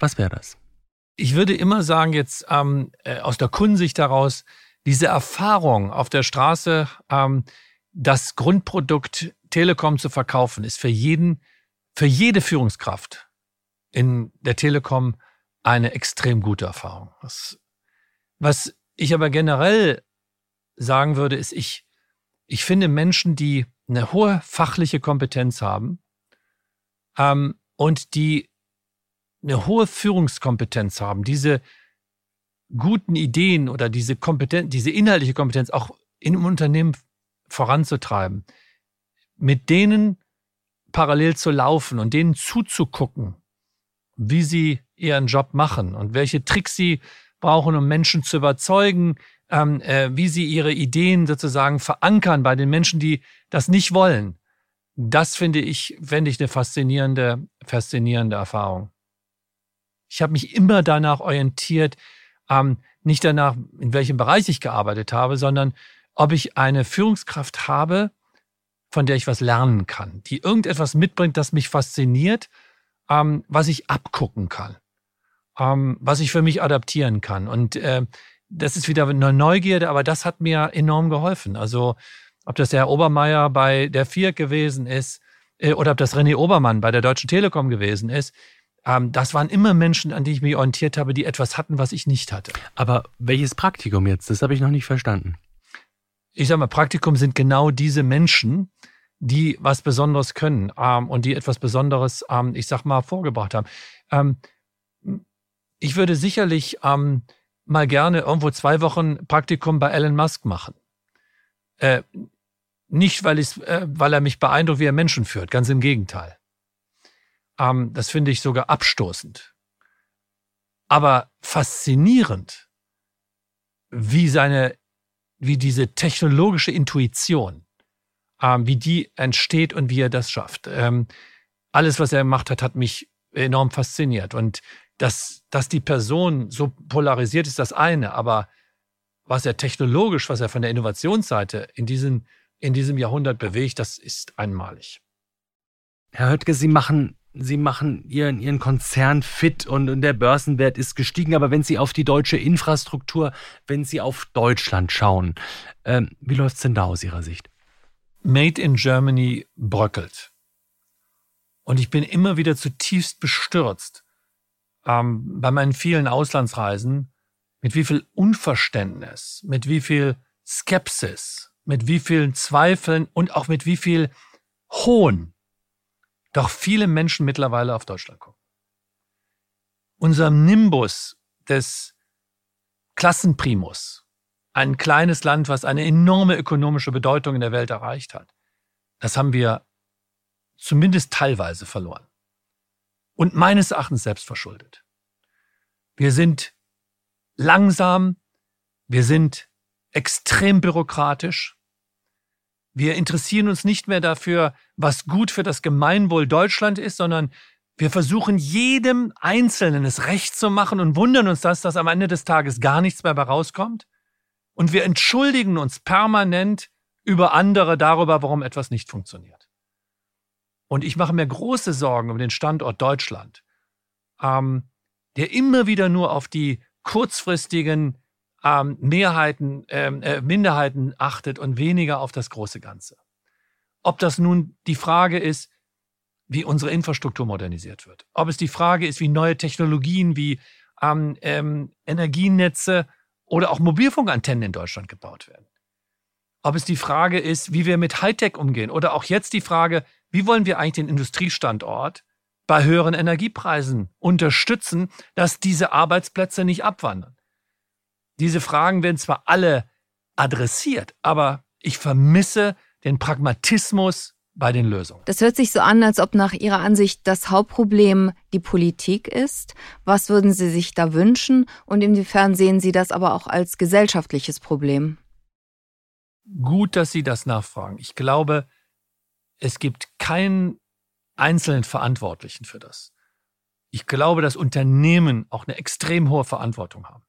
was wäre das? Ich würde immer sagen, jetzt ähm, äh, aus der Kundensicht heraus, diese Erfahrung auf der Straße, ähm, das Grundprodukt Telekom zu verkaufen, ist für jeden, für jede Führungskraft in der Telekom eine extrem gute Erfahrung. Was, was ich aber generell sagen würde, ist, ich, ich finde Menschen, die eine hohe fachliche Kompetenz haben ähm, und die eine hohe Führungskompetenz haben, diese guten Ideen oder diese Kompetenz, diese inhaltliche Kompetenz auch in einem Unternehmen voranzutreiben, mit denen parallel zu laufen und denen zuzugucken, wie sie ihren Job machen und welche Tricks sie brauchen, um Menschen zu überzeugen, ähm, äh, wie sie ihre Ideen sozusagen verankern bei den Menschen, die das nicht wollen. Das finde ich, finde ich eine faszinierende, faszinierende Erfahrung. Ich habe mich immer danach orientiert, ähm, nicht danach, in welchem Bereich ich gearbeitet habe, sondern ob ich eine Führungskraft habe, von der ich was lernen kann, die irgendetwas mitbringt, das mich fasziniert, ähm, was ich abgucken kann ähm, was ich für mich adaptieren kann. Und äh, das ist wieder eine Neugierde, aber das hat mir enorm geholfen. Also ob das der Herr Obermeier bei der FIAC gewesen ist äh, oder ob das René Obermann bei der Deutschen Telekom gewesen ist, ähm, das waren immer Menschen, an die ich mich orientiert habe, die etwas hatten, was ich nicht hatte. Aber welches Praktikum jetzt? Das habe ich noch nicht verstanden. Ich sage mal, Praktikum sind genau diese Menschen, die was Besonderes können ähm, und die etwas Besonderes, ähm, ich sag mal, vorgebracht haben. Ähm, ich würde sicherlich ähm, mal gerne irgendwo zwei Wochen Praktikum bei Elon Musk machen. Äh, nicht, weil, äh, weil er mich beeindruckt, wie er Menschen führt, ganz im Gegenteil. Ähm, das finde ich sogar abstoßend. Aber faszinierend, wie seine, wie diese technologische Intuition, ähm, wie die entsteht und wie er das schafft. Ähm, alles, was er gemacht hat, hat mich enorm fasziniert. Und dass, dass die Person so polarisiert ist, das eine, aber was er technologisch, was er von der Innovationsseite in, diesen, in diesem Jahrhundert bewegt, das ist einmalig. Herr Höttke, Sie machen, Sie machen Ihren, Ihren Konzern fit und, und der Börsenwert ist gestiegen, aber wenn Sie auf die deutsche Infrastruktur, wenn Sie auf Deutschland schauen, ähm, wie läuft es denn da aus Ihrer Sicht? Made in Germany bröckelt. Und ich bin immer wieder zutiefst bestürzt, ähm, bei meinen vielen Auslandsreisen, mit wie viel Unverständnis, mit wie viel Skepsis, mit wie vielen Zweifeln und auch mit wie viel Hohn doch viele Menschen mittlerweile auf Deutschland gucken. Unser Nimbus des Klassenprimus, ein kleines Land, was eine enorme ökonomische Bedeutung in der Welt erreicht hat, das haben wir zumindest teilweise verloren. Und meines Erachtens selbst verschuldet. Wir sind langsam, wir sind extrem bürokratisch, wir interessieren uns nicht mehr dafür, was gut für das Gemeinwohl Deutschland ist, sondern wir versuchen jedem Einzelnen es recht zu machen und wundern uns, dass das am Ende des Tages gar nichts mehr rauskommt. Und wir entschuldigen uns permanent über andere darüber, warum etwas nicht funktioniert. Und ich mache mir große Sorgen um den Standort Deutschland, ähm, der immer wieder nur auf die kurzfristigen ähm, Mehrheiten, ähm, äh, Minderheiten achtet und weniger auf das große Ganze. Ob das nun die Frage ist, wie unsere Infrastruktur modernisiert wird, ob es die Frage ist, wie neue Technologien wie ähm, ähm, Energienetze oder auch Mobilfunkantennen in Deutschland gebaut werden. Ob es die Frage ist, wie wir mit Hightech umgehen oder auch jetzt die Frage, wie wollen wir eigentlich den Industriestandort bei höheren Energiepreisen unterstützen, dass diese Arbeitsplätze nicht abwandern. Diese Fragen werden zwar alle adressiert, aber ich vermisse den Pragmatismus bei den Lösungen. Das hört sich so an, als ob nach Ihrer Ansicht das Hauptproblem die Politik ist. Was würden Sie sich da wünschen und inwiefern sehen Sie das aber auch als gesellschaftliches Problem? Gut, dass Sie das nachfragen. Ich glaube, es gibt keinen einzelnen Verantwortlichen für das. Ich glaube, dass Unternehmen auch eine extrem hohe Verantwortung haben.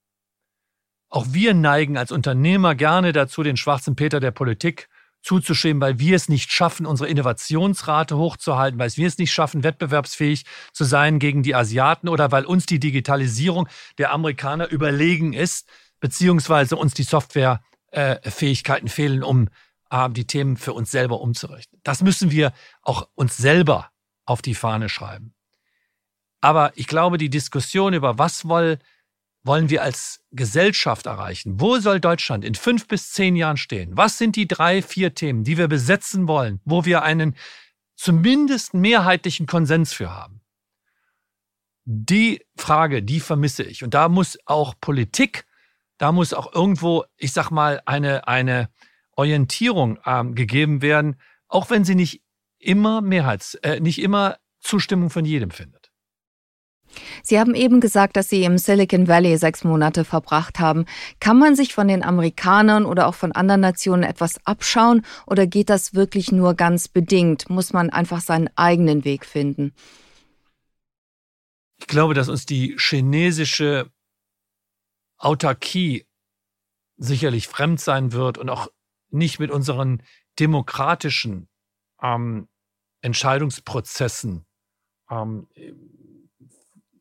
Auch wir neigen als Unternehmer gerne dazu, den schwarzen Peter der Politik zuzuschieben, weil wir es nicht schaffen, unsere Innovationsrate hochzuhalten, weil wir es nicht schaffen, wettbewerbsfähig zu sein gegen die Asiaten oder weil uns die Digitalisierung der Amerikaner überlegen ist, beziehungsweise uns die Softwarefähigkeiten äh, fehlen, um äh, die Themen für uns selber umzurechnen. Das müssen wir auch uns selber auf die Fahne schreiben. Aber ich glaube, die Diskussion über was wollen wollen wir als Gesellschaft erreichen? Wo soll Deutschland in fünf bis zehn Jahren stehen? Was sind die drei, vier Themen, die wir besetzen wollen, wo wir einen zumindest mehrheitlichen Konsens für haben? Die Frage, die vermisse ich. Und da muss auch Politik, da muss auch irgendwo, ich sag mal, eine, eine Orientierung ähm, gegeben werden, auch wenn sie nicht immer Mehrheits, äh, nicht immer Zustimmung von jedem findet. Sie haben eben gesagt, dass Sie im Silicon Valley sechs Monate verbracht haben. Kann man sich von den Amerikanern oder auch von anderen Nationen etwas abschauen oder geht das wirklich nur ganz bedingt? Muss man einfach seinen eigenen Weg finden? Ich glaube, dass uns die chinesische Autarkie sicherlich fremd sein wird und auch nicht mit unseren demokratischen ähm, Entscheidungsprozessen ähm,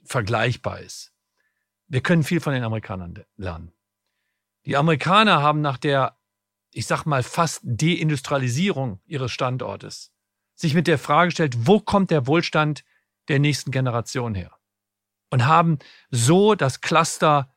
vergleichbar ist. Wir können viel von den Amerikanern lernen. Die Amerikaner haben nach der, ich sag mal, fast Deindustrialisierung ihres Standortes sich mit der Frage gestellt, wo kommt der Wohlstand der nächsten Generation her? Und haben so das Cluster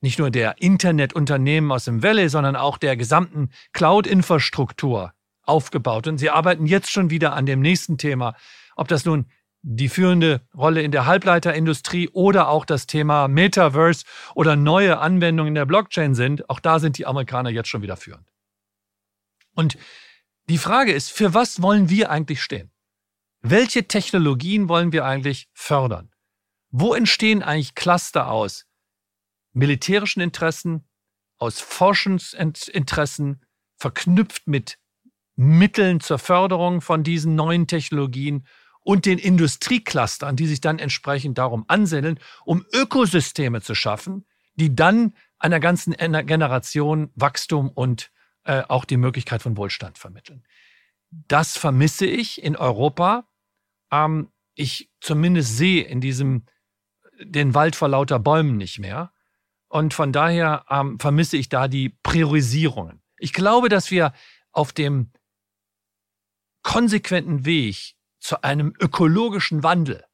nicht nur der Internetunternehmen aus dem Valley, sondern auch der gesamten Cloud-Infrastruktur aufgebaut. Und sie arbeiten jetzt schon wieder an dem nächsten Thema, ob das nun die führende Rolle in der Halbleiterindustrie oder auch das Thema Metaverse oder neue Anwendungen in der Blockchain sind, auch da sind die Amerikaner jetzt schon wieder führend. Und die Frage ist, für was wollen wir eigentlich stehen? Welche Technologien wollen wir eigentlich fördern? Wo entstehen eigentlich Cluster aus militärischen Interessen, aus Forschungsinteressen, verknüpft mit Mitteln zur Förderung von diesen neuen Technologien und den Industrieclustern, die sich dann entsprechend darum ansiedeln, um Ökosysteme zu schaffen, die dann einer ganzen Generation Wachstum und äh, auch die Möglichkeit von Wohlstand vermitteln. Das vermisse ich in Europa. Ähm, ich zumindest sehe in diesem den Wald vor lauter Bäumen nicht mehr. Und von daher ähm, vermisse ich da die Priorisierungen. Ich glaube, dass wir auf dem konsequenten Weg zu einem ökologischen Wandel,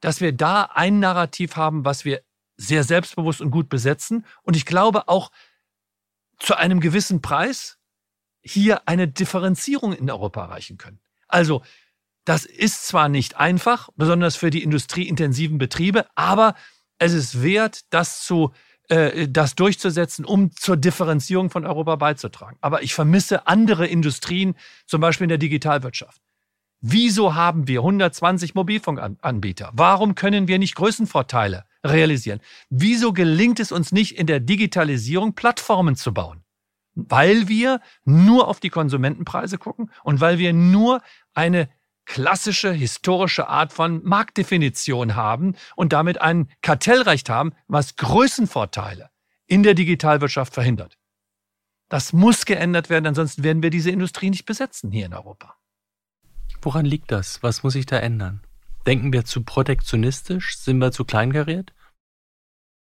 dass wir da ein Narrativ haben, was wir sehr selbstbewusst und gut besetzen. Und ich glaube auch zu einem gewissen Preis hier eine Differenzierung in Europa erreichen können. Also, das ist zwar nicht einfach, besonders für die industrieintensiven Betriebe, aber es ist wert, das zu äh, das durchzusetzen, um zur Differenzierung von Europa beizutragen. Aber ich vermisse andere Industrien, zum Beispiel in der Digitalwirtschaft. Wieso haben wir 120 Mobilfunkanbieter? Warum können wir nicht Größenvorteile realisieren? Wieso gelingt es uns nicht in der Digitalisierung Plattformen zu bauen? Weil wir nur auf die Konsumentenpreise gucken und weil wir nur eine klassische historische Art von Marktdefinition haben und damit ein Kartellrecht haben, was Größenvorteile in der Digitalwirtschaft verhindert. Das muss geändert werden, ansonsten werden wir diese Industrie nicht besetzen hier in Europa. Woran liegt das? Was muss sich da ändern? Denken wir zu protektionistisch? Sind wir zu kleinkariert?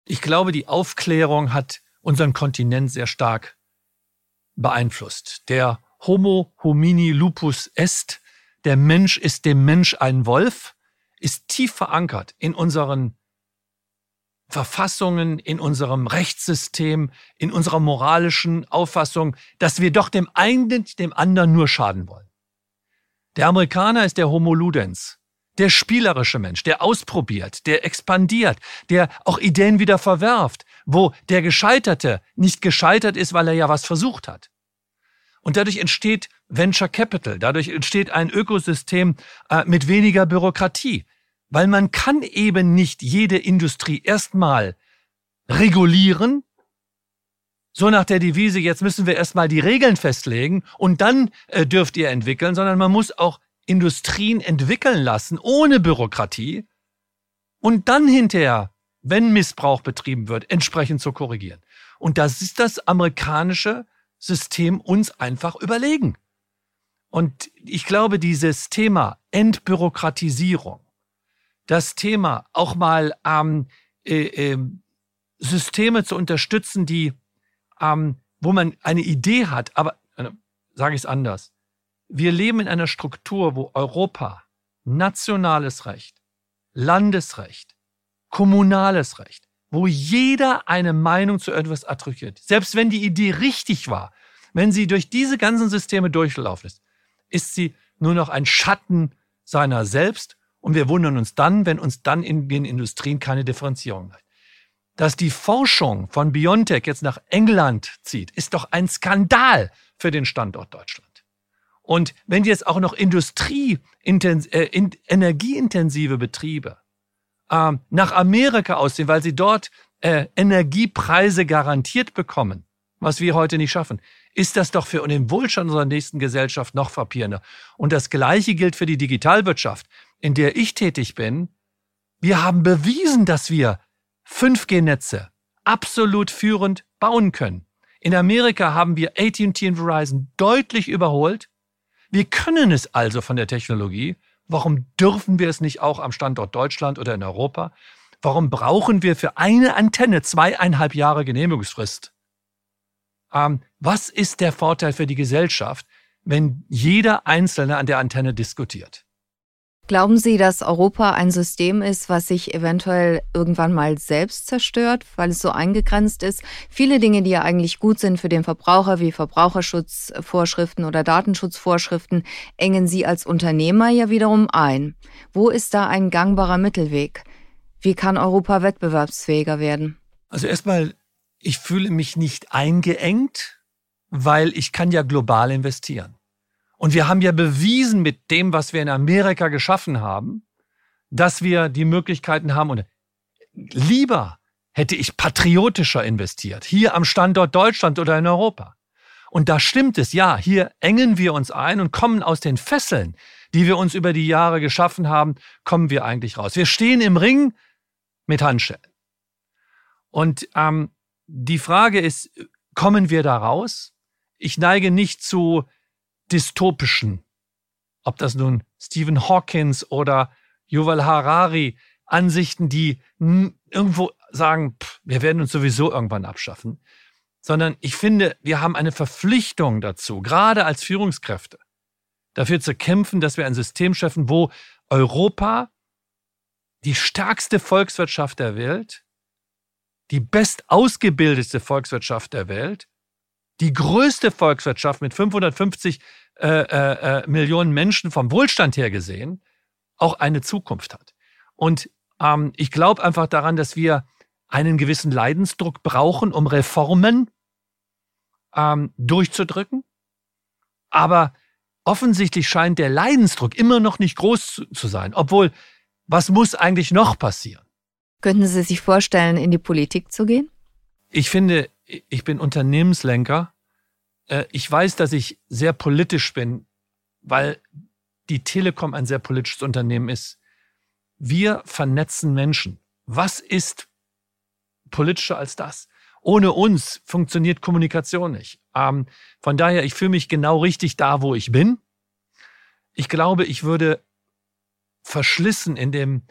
Ich glaube, die Aufklärung hat unseren Kontinent sehr stark beeinflusst. Der Homo homini lupus est, der Mensch ist dem Mensch ein Wolf, ist tief verankert in unseren Verfassungen, in unserem Rechtssystem, in unserer moralischen Auffassung, dass wir doch dem einen, dem anderen nur schaden wollen. Der Amerikaner ist der Homo ludens, der spielerische Mensch, der ausprobiert, der expandiert, der auch Ideen wieder verwerft, wo der Gescheiterte nicht gescheitert ist, weil er ja was versucht hat. Und dadurch entsteht Venture Capital, dadurch entsteht ein Ökosystem äh, mit weniger Bürokratie, weil man kann eben nicht jede Industrie erstmal regulieren, so nach der Devise, jetzt müssen wir erstmal die Regeln festlegen und dann äh, dürft ihr entwickeln, sondern man muss auch Industrien entwickeln lassen ohne Bürokratie und dann hinterher, wenn Missbrauch betrieben wird, entsprechend zu korrigieren. Und das ist das amerikanische System uns einfach überlegen. Und ich glaube, dieses Thema Entbürokratisierung, das Thema auch mal ähm, äh, äh, Systeme zu unterstützen, die ähm, wo man eine Idee hat, aber äh, sage ich es anders. Wir leben in einer Struktur, wo Europa nationales Recht, Landesrecht, kommunales Recht, wo jeder eine Meinung zu etwas attribuiert. Selbst wenn die Idee richtig war, wenn sie durch diese ganzen Systeme durchlaufen ist, ist sie nur noch ein Schatten seiner selbst und wir wundern uns dann, wenn uns dann in den Industrien keine Differenzierung hat dass die Forschung von BioNTech jetzt nach England zieht, ist doch ein Skandal für den Standort Deutschland. Und wenn jetzt auch noch Industrie, äh, in, energieintensive Betriebe äh, nach Amerika aussehen, weil sie dort äh, Energiepreise garantiert bekommen, was wir heute nicht schaffen, ist das doch für den Wohlstand unserer nächsten Gesellschaft noch frappierender. Und das Gleiche gilt für die Digitalwirtschaft, in der ich tätig bin. Wir haben bewiesen, dass wir 5G-Netze absolut führend bauen können. In Amerika haben wir AT&T und Verizon deutlich überholt. Wir können es also von der Technologie. Warum dürfen wir es nicht auch am Standort Deutschland oder in Europa? Warum brauchen wir für eine Antenne zweieinhalb Jahre Genehmigungsfrist? Ähm, was ist der Vorteil für die Gesellschaft, wenn jeder Einzelne an der Antenne diskutiert? Glauben Sie, dass Europa ein System ist, was sich eventuell irgendwann mal selbst zerstört, weil es so eingegrenzt ist? Viele Dinge, die ja eigentlich gut sind für den Verbraucher, wie Verbraucherschutzvorschriften oder Datenschutzvorschriften, engen Sie als Unternehmer ja wiederum ein. Wo ist da ein gangbarer Mittelweg? Wie kann Europa wettbewerbsfähiger werden? Also erstmal, ich fühle mich nicht eingeengt, weil ich kann ja global investieren. Und wir haben ja bewiesen mit dem, was wir in Amerika geschaffen haben, dass wir die Möglichkeiten haben. Und lieber hätte ich patriotischer investiert, hier am Standort Deutschland oder in Europa. Und da stimmt es, ja, hier engen wir uns ein und kommen aus den Fesseln, die wir uns über die Jahre geschaffen haben, kommen wir eigentlich raus. Wir stehen im Ring mit Handschellen. Und ähm, die Frage ist, kommen wir da raus? Ich neige nicht zu dystopischen, ob das nun Stephen Hawkins oder Yuval Harari, Ansichten, die irgendwo sagen, pff, wir werden uns sowieso irgendwann abschaffen, sondern ich finde, wir haben eine Verpflichtung dazu, gerade als Führungskräfte, dafür zu kämpfen, dass wir ein System schaffen, wo Europa, die stärkste Volkswirtschaft der Welt, die best ausgebildete Volkswirtschaft der Welt, die größte Volkswirtschaft mit 550 äh, äh, äh, Millionen Menschen vom Wohlstand her gesehen, auch eine Zukunft hat. Und ähm, ich glaube einfach daran, dass wir einen gewissen Leidensdruck brauchen, um Reformen ähm, durchzudrücken. Aber offensichtlich scheint der Leidensdruck immer noch nicht groß zu sein. Obwohl, was muss eigentlich noch passieren? Könnten Sie sich vorstellen, in die Politik zu gehen? Ich finde, ich bin Unternehmenslenker. Äh, ich weiß, dass ich sehr politisch bin, weil die Telekom ein sehr politisches Unternehmen ist. Wir vernetzen Menschen. Was ist politischer als das? Ohne uns funktioniert Kommunikation nicht. Ähm, von daher, ich fühle mich genau richtig da, wo ich bin. Ich glaube, ich würde verschlissen in dem,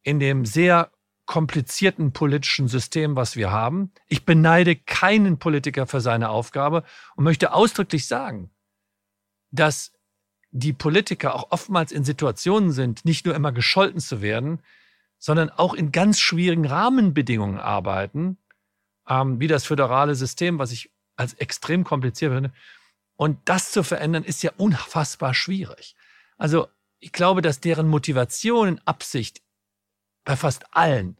in dem sehr komplizierten politischen System, was wir haben. Ich beneide keinen Politiker für seine Aufgabe und möchte ausdrücklich sagen, dass die Politiker auch oftmals in Situationen sind, nicht nur immer gescholten zu werden, sondern auch in ganz schwierigen Rahmenbedingungen arbeiten, ähm, wie das föderale System, was ich als extrem kompliziert finde. Und das zu verändern, ist ja unfassbar schwierig. Also ich glaube, dass deren Motivation und Absicht bei fast allen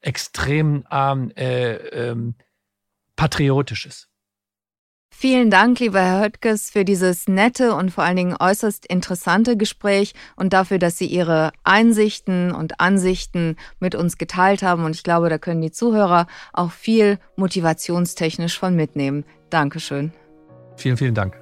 extrem ähm, äh, ähm, patriotisch ist. Vielen Dank, lieber Herr Höttges, für dieses nette und vor allen Dingen äußerst interessante Gespräch und dafür, dass Sie Ihre Einsichten und Ansichten mit uns geteilt haben. Und ich glaube, da können die Zuhörer auch viel motivationstechnisch von mitnehmen. Dankeschön. Vielen, vielen Dank.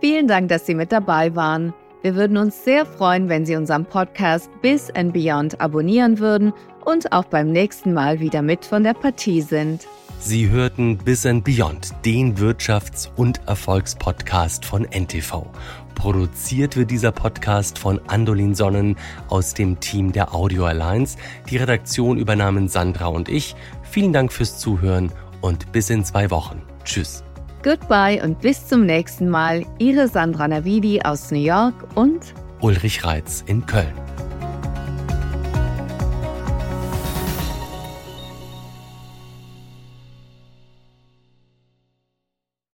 Vielen Dank, dass Sie mit dabei waren. Wir würden uns sehr freuen, wenn Sie unseren Podcast Bis and Beyond abonnieren würden und auch beim nächsten Mal wieder mit von der Partie sind. Sie hörten Bis and Beyond, den Wirtschafts- und Erfolgspodcast von NTV. Produziert wird dieser Podcast von Andolin Sonnen aus dem Team der Audio Alliance. Die Redaktion übernahmen Sandra und ich. Vielen Dank fürs Zuhören und bis in zwei Wochen. Tschüss. Goodbye und bis zum nächsten Mal. Ihre Sandra Navidi aus New York und Ulrich Reitz in Köln.